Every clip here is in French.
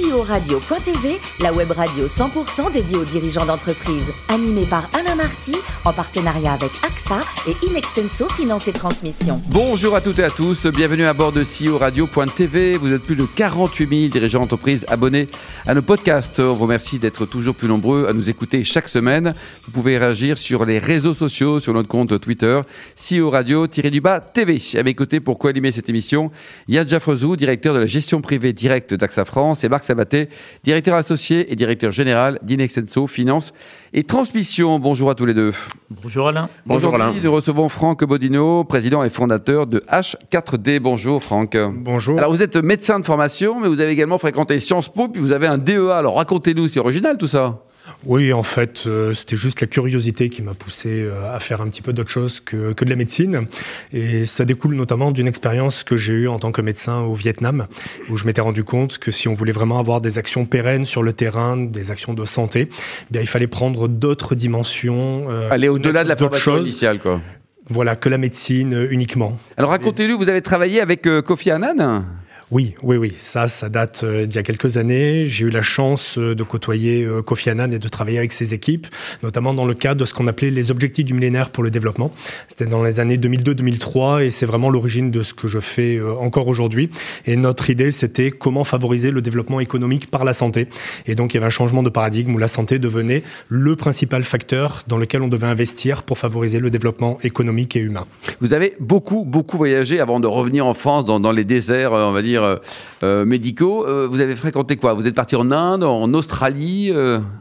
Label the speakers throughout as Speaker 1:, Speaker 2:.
Speaker 1: CEO-radio.tv, la web radio 100% dédiée aux dirigeants d'entreprise. Animée par Alain Marty, en partenariat avec AXA et Inextenso Finance et Transmission.
Speaker 2: Bonjour à toutes et à tous, bienvenue à bord de CEO Radio.tv. Vous êtes plus de 48 000 dirigeants d'entreprise abonnés à nos podcasts. On vous remercie d'être toujours plus nombreux à nous écouter chaque semaine. Vous pouvez réagir sur les réseaux sociaux, sur notre compte Twitter, CEO Radio-du-bas TV. À mes côtés, pour co-animer cette émission, Yann Jaffrezou, directeur de la gestion privée directe d'AXA France, et Marc Sabaté, directeur associé et directeur général d'Inexenso Finance et Transmission. Bonjour à tous les deux.
Speaker 3: Bonjour Alain.
Speaker 2: Bonjour Alain. Nous recevons Franck Bodino, président et fondateur de H4D. Bonjour Franck.
Speaker 4: Bonjour.
Speaker 2: Alors vous êtes médecin de formation, mais vous avez également fréquenté Sciences Po, puis vous avez un DEA. Alors racontez-nous, c'est original tout ça.
Speaker 4: Oui, en fait, euh, c'était juste la curiosité qui m'a poussé euh, à faire un petit peu d'autre chose que, que, de la médecine. Et ça découle notamment d'une expérience que j'ai eue en tant que médecin au Vietnam, où je m'étais rendu compte que si on voulait vraiment avoir des actions pérennes sur le terrain, des actions de santé, eh bien, il fallait prendre d'autres dimensions.
Speaker 2: Euh, Aller au-delà de la formation initiale, quoi.
Speaker 4: Voilà, que la médecine uniquement.
Speaker 2: Alors racontez-lui, vous avez travaillé avec Kofi Annan?
Speaker 4: Oui, oui, oui. Ça, ça date euh, d'il y a quelques années. J'ai eu la chance euh, de côtoyer euh, Kofi Annan et de travailler avec ses équipes, notamment dans le cadre de ce qu'on appelait les objectifs du millénaire pour le développement. C'était dans les années 2002-2003 et c'est vraiment l'origine de ce que je fais encore aujourd'hui. Et notre idée, c'était comment favoriser le développement économique par la santé. Et donc, il y avait un changement de paradigme où la santé devenait le principal facteur dans lequel on devait investir pour favoriser le développement économique et humain.
Speaker 2: Vous avez beaucoup, beaucoup voyagé avant de revenir en France dans, dans les déserts, on va dire, euh, euh, médicaux. Euh, vous avez fréquenté quoi? Vous êtes parti en Inde, en Australie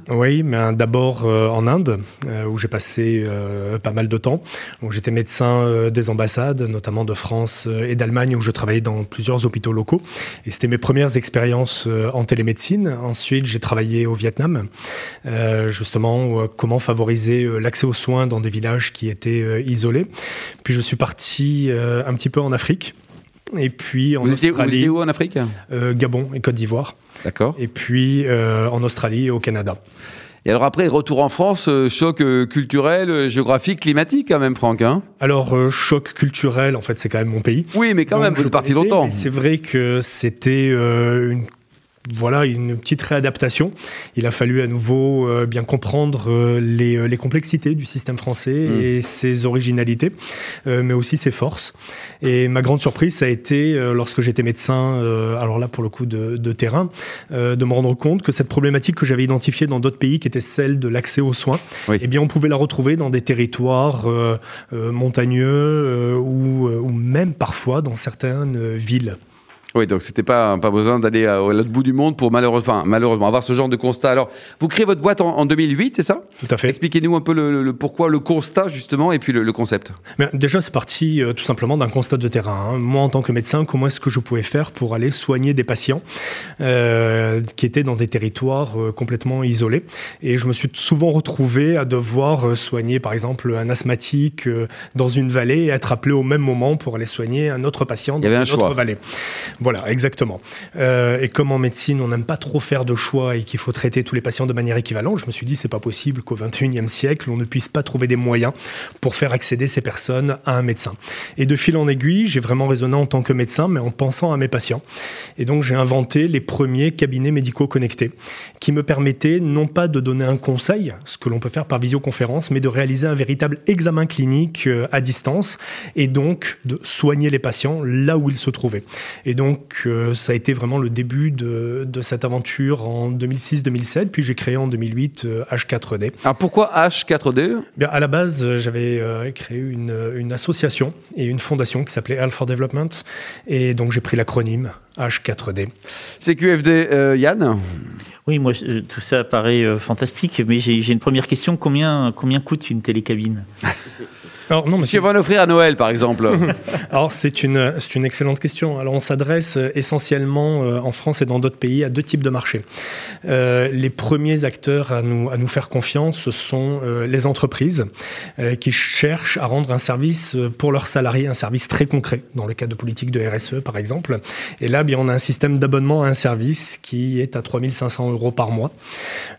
Speaker 4: Oui, mais d'abord en Inde, où j'ai passé pas mal de temps. J'étais médecin des ambassades, notamment de France et d'Allemagne, où je travaillais dans plusieurs hôpitaux locaux. Et c'était mes premières expériences en télémédecine. Ensuite, j'ai travaillé au Vietnam, justement, comment favoriser l'accès aux soins dans des villages qui étaient isolés. Puis je suis parti un petit peu en Afrique. Et puis en
Speaker 2: vous
Speaker 4: Australie.
Speaker 2: Étiez, où en Afrique
Speaker 4: euh, Gabon et Côte d'Ivoire.
Speaker 2: D'accord.
Speaker 4: Et puis euh, en Australie et au Canada.
Speaker 2: Et alors après, retour en France, euh, choc culturel, géographique, climatique quand même, Franck hein
Speaker 4: Alors, choc culturel, en fait, c'est quand même mon pays.
Speaker 2: Oui, mais quand même, vous êtes parti longtemps.
Speaker 4: C'est vrai que c'était une voilà une petite réadaptation. Il a fallu à nouveau euh, bien comprendre euh, les, les, complexités du système français mm. et ses originalités, euh, mais aussi ses forces. Et ma grande surprise, ça a été, lorsque j'étais médecin, alors là pour le coup de, de terrain, de me rendre compte que cette problématique que j'avais identifiée dans d'autres pays, qui était celle de l'accès aux soins, eh bien on pouvait la retrouver dans des territoires montagneux ou, ou même parfois dans certaines villes.
Speaker 2: Oui, donc c'était pas pas besoin d'aller à, l'autre bout du monde pour malheureusement, malheureusement avoir ce genre de constat. Alors, vous créez votre boîte en, 2008, c'est ça?
Speaker 4: Tout à fait.
Speaker 2: Expliquez-nous un peu le, pourquoi, le constat justement, et puis le, concept.
Speaker 4: Mais déjà, c'est parti euh, tout simplement d'un constat de terrain. Hein. Moi, en tant que médecin, comment est-ce que je pouvais faire pour aller soigner des patients euh, qui étaient dans des territoires euh, complètement isolés? Et je me suis souvent retrouvé à devoir soigner, par exemple, un asthmatique dans une vallée et être appelé au même moment pour aller soigner un autre patient dans une autre vallée. Voilà, exactement. Euh, et comme en médecine, on n'aime pas trop faire de choix et qu'il faut traiter tous les patients de manière équivalente, je me suis dit c'est pas possible qu'au 21e siècle, on ne puisse pas trouver des moyens pour faire accéder ces personnes à un médecin. Et de fil en aiguille, j'ai vraiment raisonné en tant que médecin, mais en pensant à mes patients. Et donc j'ai inventé les premiers cabinets médicaux connectés qui me permettaient non pas de donner un conseil, ce que l'on peut faire par visioconférence, mais de réaliser un véritable examen clinique euh, à distance et donc de soigner les patients là où ils se trouvaient. Et donc donc euh, ça a été vraiment le début de, cette aventure en 2006-2007, puis j'ai créé en 2008 H4D.
Speaker 2: Euh, Alors pourquoi H4D
Speaker 4: Bien, À la base, euh, j'avais créé une, association et une fondation qui s'appelait for Development, et donc j'ai pris l'acronyme H4D.
Speaker 2: CQFD, Yann?
Speaker 3: Oui, moi, tout ça paraît fantastique, mais j'ai une première question. Combien, combien coûte une télécabine?
Speaker 2: alors, non, monsieur... Si on va l'offrir à Noël, par exemple.
Speaker 4: Alors, c'est une, une excellente question. Alors, on s'adresse euh, essentiellement euh, en France et dans d'autres pays à deux types de marchés. Euh, les premiers acteurs à nous, à nous faire confiance, ce sont les entreprises qui cherchent à rendre un service pour leurs salariés, un service très concret, dans le cas de politique de RSE, par exemple. Et là, bien, on a un système d'abonnement à un service qui est à 3500 euros par mois.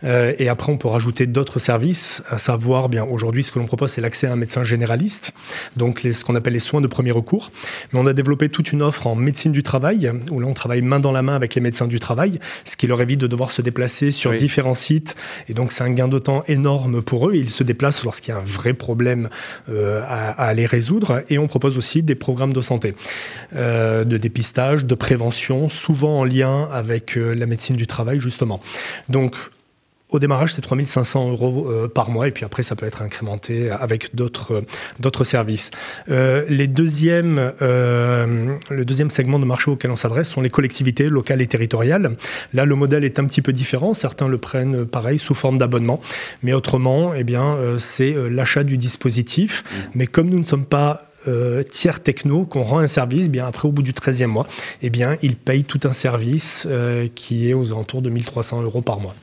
Speaker 4: et après, on peut rajouter d'autres services, à savoir, bien, aujourd'hui, ce que l'on propose, c'est l'accès à un médecin général généralistes, donc les, ce qu'on appelle les soins de premier recours. Mais on a développé toute une offre en médecine du travail, où là on travaille main dans la main avec les médecins du travail, ce qui leur évite de devoir se déplacer sur différents sites. Et donc c'est un gain de temps énorme pour eux. Ils se déplacent lorsqu'il y a un vrai problème euh, à, à, aller résoudre. Et on propose aussi des programmes de santé, euh, de dépistage, de prévention, souvent en lien avec euh, la médecine du travail justement. Donc au démarrage, c'est 3500 euros euh, par mois, et puis après, ça peut être incrémenté avec d'autres euh, d'autres services. Euh, les deuxièmes, le deuxième segment de marché auquel on s'adresse sont les collectivités locales et territoriales. Là, le modèle est un petit peu différent. Certains le prennent pareil sous forme d'abonnement, mais autrement, eh bien, c'est l'achat du dispositif. Mmh. Mais comme nous ne sommes pas euh, tiers techno qu'on rend un service, bien après au bout du 13e mois, eh bien il paye tout un service euh, qui est aux alentours de 1300 euros par mois.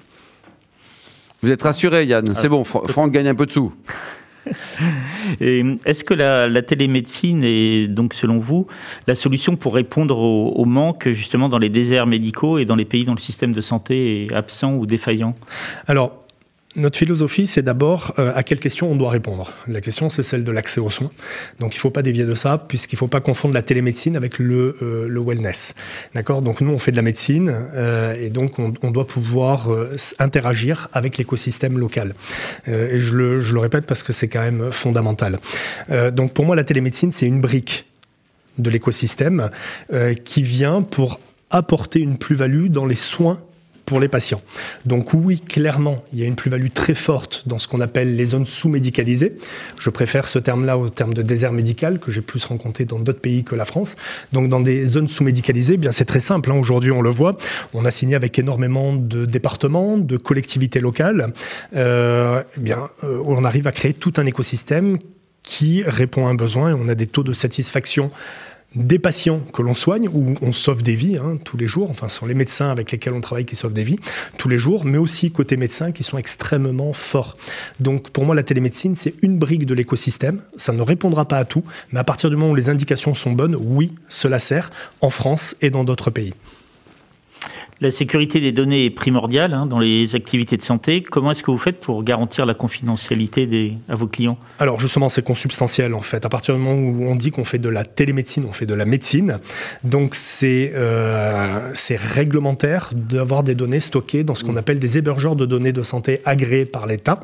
Speaker 2: Vous êtes rassuré, Yann. C'est bon, Franck gagne un peu de sous.
Speaker 3: Est-ce que la, la, télémédecine est donc, selon vous, la solution pour répondre au, au, manque justement dans les déserts médicaux et dans les pays dont le système de santé est absent ou défaillant?
Speaker 4: Alors, notre philosophie, c'est d'abord euh, à quelle question on doit répondre. La question, c'est celle de l'accès aux soins. Donc, il ne faut pas dévier de ça, puisqu'il ne faut pas confondre la télémédecine avec le, euh, wellness. D'accord? Donc, nous, on fait de la médecine, euh, et donc on, doit pouvoir interagir avec l'écosystème local. Et je le, répète parce que c'est quand même fondamental. Donc, pour moi, la télémédecine, c'est une brique de l'écosystème qui vient pour apporter une plus-value dans les soins pour les patients. Donc oui, clairement, il y a une plus-value très forte dans ce qu'on appelle les zones sous-médicalisées. Je préfère ce terme-là au terme de désert médical que j'ai plus rencontré dans d'autres pays que la France. Donc dans des zones sous-médicalisées, eh bien c'est très simple. Hein. Aujourd'hui, on le voit, on a signé avec énormément de départements, de collectivités locales. Euh, eh bien, euh, on arrive à créer tout un écosystème qui répond à un besoin et on a des taux de satisfaction des patients que l'on soigne, où on sauve des vies hein, tous les jours, enfin ce sont les médecins avec lesquels on travaille qui sauvent des vies tous les jours, mais aussi côté médecins qui sont extrêmement forts. Donc pour moi la télémédecine c'est une brique de l'écosystème, ça ne répondra pas à tout, mais à partir du moment où les indications sont bonnes, oui, cela sert en France et dans d'autres pays.
Speaker 3: La sécurité des données est primordiale hein, dans les activités de santé. Comment est-ce que vous faites pour garantir la confidentialité des, à vos clients?
Speaker 4: Alors justement, c'est consubstantiel en fait. À partir du moment où on dit qu'on fait de la télémédecine, on fait de la médecine. Donc c'est euh, réglementaire d'avoir des données stockées dans ce qu'on appelle des hébergeurs de données de santé agréés par l'État.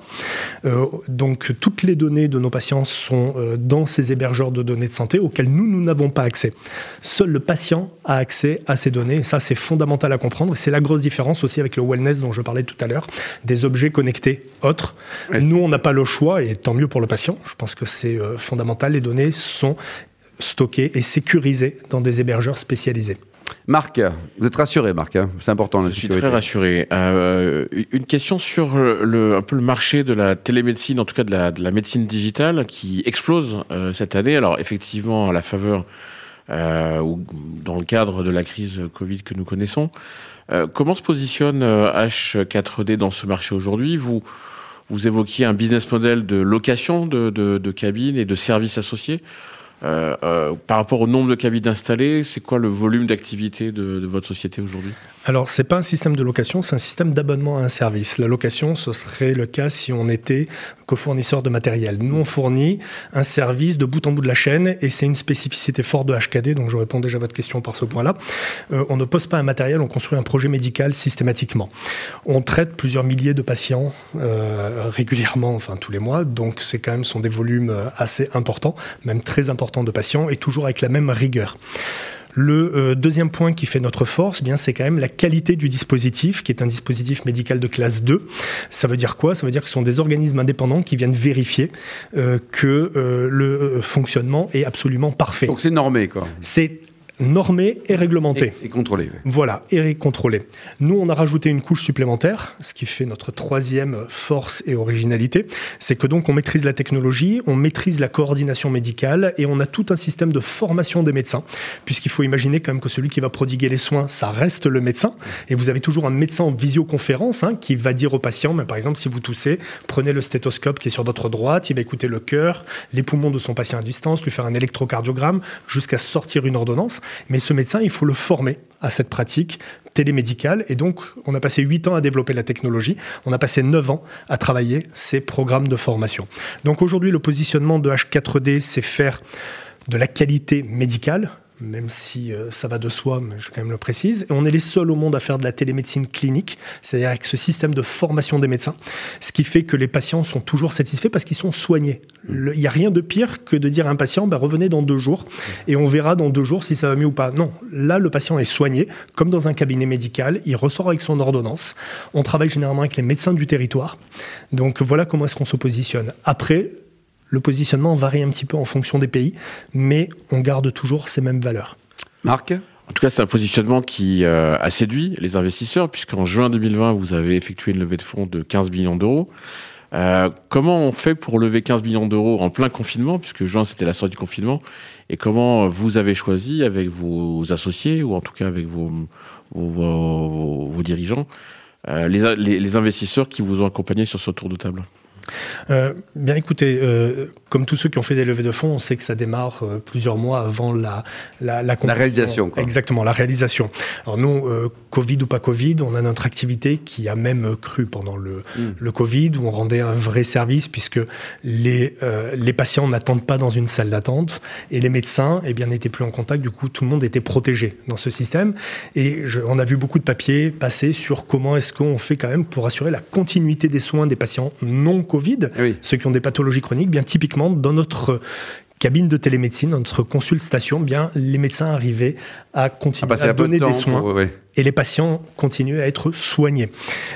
Speaker 4: Euh, donc toutes les données de nos patients sont euh, dans ces hébergeurs de données de santé auxquels nous, nous n'avons pas accès. Seul le patient a accès à ces données. Et ça, c'est fondamental à comprendre comprendre. C'est la grosse différence aussi avec le wellness dont je parlais tout à l'heure, des objets connectés autres. Ouais. Nous, on n'a pas le choix, et tant mieux pour le patient. Je pense que c'est euh, fondamental. Les données sont stockées et sécurisées dans des hébergeurs spécialisés.
Speaker 2: Marc, vous êtes rassuré, Marc hein C'est important.
Speaker 5: Je suis très rassuré. Euh, une question sur le, un peu le marché de la télémédecine, en tout cas de la, de la médecine digitale, qui explose euh, cette année. Alors effectivement, à la faveur euh, ou dans le cadre de la crise Covid que nous connaissons. Euh, comment se positionne H4D dans ce marché aujourd'hui? Vous vous évoquiez un business model de location de, de, de cabines et de services associés. Euh, euh, par rapport au nombre de cabines installées, c'est quoi le volume d'activité de, votre société aujourd'hui?
Speaker 4: Alors, c'est pas un système de location, c'est un système d'abonnement à un service. La location, ce serait le cas si on était cofournisseur de matériel. Nous, on fournit un service de bout en bout de la chaîne et c'est une spécificité forte de HKD, donc je réponds déjà à votre question par ce point-là. Euh, on ne pose pas un matériel, on construit un projet médical systématiquement. On traite plusieurs milliers de patients régulièrement, enfin tous les mois, donc c'est quand même sont des volumes assez importants, même très importants de patients et toujours avec la même rigueur. Le euh, deuxième point qui fait notre force, eh bien c'est quand même la qualité du dispositif, qui est un dispositif médical de classe 2. Ça veut dire quoi? Ça veut dire que ce sont des organismes indépendants qui viennent vérifier euh, que euh, le fonctionnement est absolument parfait.
Speaker 2: Donc c'est normé, quoi.
Speaker 4: C'est normé et réglementé.
Speaker 2: Et, et. Oui.
Speaker 4: Voilà, et contrôlé. Nous, on a rajouté une couche supplémentaire, ce qui fait notre troisième force et originalité, c'est que donc on maîtrise la technologie, on maîtrise la coordination médicale et on a tout un système de formation des médecins, puisqu'il faut imaginer quand même que celui qui va prodiguer les soins, ça reste le médecin, et vous avez toujours un médecin en visioconférence hein, qui va dire au patient, mais par exemple, si vous toussez, prenez le stéthoscope qui est sur votre droite, il va écouter le cœur, les poumons de son patient à distance, lui faire un électrocardiogramme, jusqu'à sortir une ordonnance. Mais ce médecin, il faut le former à cette pratique télémédicale. Et donc, on a passé 8 ans à développer la technologie. On a passé 9 ans à travailler ces programmes de formation. Donc aujourd'hui, le positionnement de H4D, c'est faire de la qualité médicale, même si euh, ça va de soi, mais je quand même le précise. Et on est les seuls au monde à faire de la télémédecine clinique, c'est-à-dire avec ce système de formation des médecins, ce qui fait que les patients sont toujours satisfaits parce qu'ils sont soignés. Il n'y a rien de pire que de dire à un patient, bah, revenez dans deux jours et on verra dans deux jours si ça va mieux ou pas. Non, là, le patient est soigné, comme dans un cabinet médical, il ressort avec son ordonnance. On travaille généralement avec les médecins du territoire. Donc voilà comment est-ce qu'on se positionne. Après, le positionnement varie un petit peu en fonction des pays, mais on garde toujours ces mêmes valeurs.
Speaker 2: Marc?
Speaker 5: En tout cas, c'est un positionnement qui euh, a séduit les investisseurs, puisqu'en juin 2020, vous avez effectué une levée de fonds de 15 millions d'euros. Euh, comment on fait pour lever 15 millions d'euros en plein confinement, puisque juin c'était la sortie du confinement, et comment vous avez choisi avec vos associés, ou en tout cas avec vos, vos, dirigeants, euh, les, les investisseurs qui vous ont accompagné sur ce tour de table?
Speaker 4: Euh, bien écoutez, euh, comme tous ceux qui ont fait des levées de fonds, on sait que ça démarre euh, plusieurs mois avant la,
Speaker 2: la, la, réalisation. Quoi.
Speaker 4: Exactement, la réalisation. Alors nous, Covid ou pas Covid, on a notre activité qui a même cru pendant le, hmm. le Covid, où on rendait un vrai service, puisque les, les patients n'attendent pas dans une salle d'attente, et les médecins eh bien, n'étaient plus en contact, du coup tout le monde était protégé dans ce système. Et je, on a vu beaucoup de papiers passer sur comment est-ce qu'on fait quand même pour assurer la continuité des soins des patients non Covid, ceux qui ont des pathologies chroniques, bien typiquement dans notre cabine de télémédecine, dans notre consultation, bien les médecins arrivaient à continuer à, donner des soins et les patients continuent à être soignés.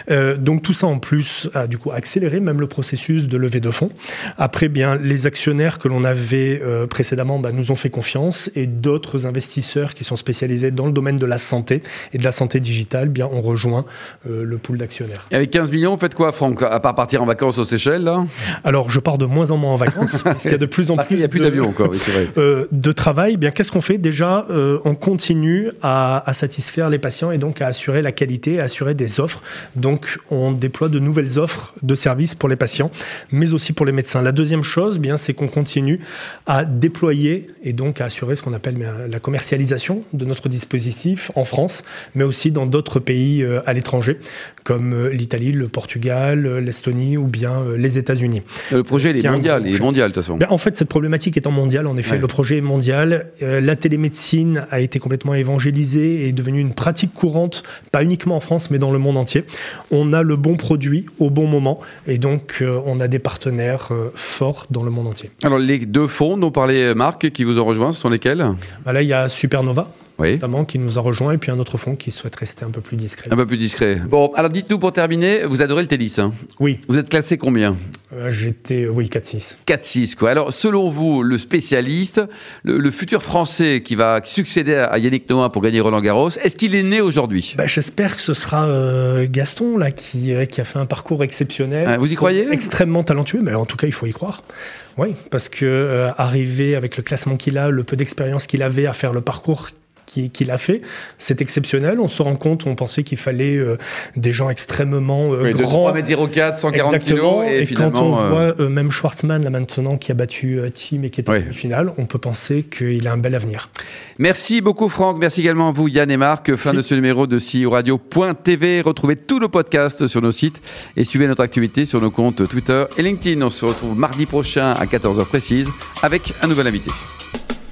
Speaker 4: Euh, donc tout ça en plus a du coup accéléré même le processus de levée de fonds. Après, bien les actionnaires que l'on avait euh, précédemment bah, nous ont fait confiance et d'autres investisseurs qui sont spécialisés dans le domaine de la santé et de la santé digitale, bien ont rejoint euh, le pool d'actionnaires.
Speaker 2: Et avec 15 millions, vous faites quoi, Franck À part partir en vacances aux Seychelles, là?
Speaker 4: Alors, je pars de moins en moins en vacances parce qu'il y a de plus en plus.
Speaker 2: Il n'y a plus d'avions encore, oui, c'est vrai.
Speaker 4: De travail. Bien, qu'est-ce qu'on fait? Déjà, on continue à, à satisfaire les patients et donc à assurer la qualité, à assurer des offres. Donc on déploie de nouvelles offres de services pour les patients, mais aussi pour les médecins. La deuxième chose, bien, c'est qu'on continue à déployer et donc à assurer ce qu'on appelle la commercialisation de notre dispositif en France, mais aussi dans d'autres pays euh, à l'étranger, comme euh, l'Italie, le Portugal, euh, l'Estonie ou bien les États-unis.
Speaker 2: Le projet il est mondial, il est mondial de toute façon.
Speaker 4: Ben, en fait, cette problématique étant mondiale, en effet, le projet est mondial. la télémédecine a été complètement évangélisée et est devenue une pratique courante pas uniquement en France, mais dans le monde entier. On a le bon produit au bon moment, et donc euh, on a des partenaires euh, forts dans le monde entier.
Speaker 2: Alors les deux fonds dont parlait Marc qui vous ont rejoint, ce sont lesquels?
Speaker 4: Bah Là, il y a Supernova, notamment, qui nous a rejoint, et puis un autre fonds qui souhaite rester un peu plus discret.
Speaker 2: Un peu plus discret. Bon, alors dites-nous pour terminer, vous adorez le tennis hein?
Speaker 4: Oui.
Speaker 2: Vous êtes classé combien?
Speaker 4: Euh, J'étais, oui, 4-6.
Speaker 2: 4-6, quoi. Alors, selon vous, le spécialiste, le, futur Français qui va succéder à Yannick Noah pour gagner Roland Garros, est-ce qu'il est né aujourd'hui?
Speaker 4: Bah, J'espère que ce sera euh, Gaston, là, qui, euh, qui a fait un parcours exceptionnel.
Speaker 2: Ah, vous y croyez?
Speaker 4: Extrêmement talentueux, mais en tout cas, il faut y croire. Oui, parce que arriver avec le classement qu'il a, le peu d'expérience qu'il avait à faire le parcours qu'il a fait. C'est exceptionnel. On se rend compte, on pensait qu'il fallait euh, des gens extrêmement euh, grands.
Speaker 2: 3m04, 140 kg.
Speaker 4: Et, quand on euh, voit même Schwartzmann, là maintenant, qui a battu Tim et qui est en finale, on peut penser qu'il a un bel avenir.
Speaker 2: Merci beaucoup, Franck. Merci également à vous, Yann et Marc. Fin de ce numéro de CEO Radio.tv. Retrouvez tous nos podcasts sur nos sites et suivez notre activité sur nos comptes Twitter et LinkedIn. On se retrouve mardi prochain à 14h précise avec un nouvel invité.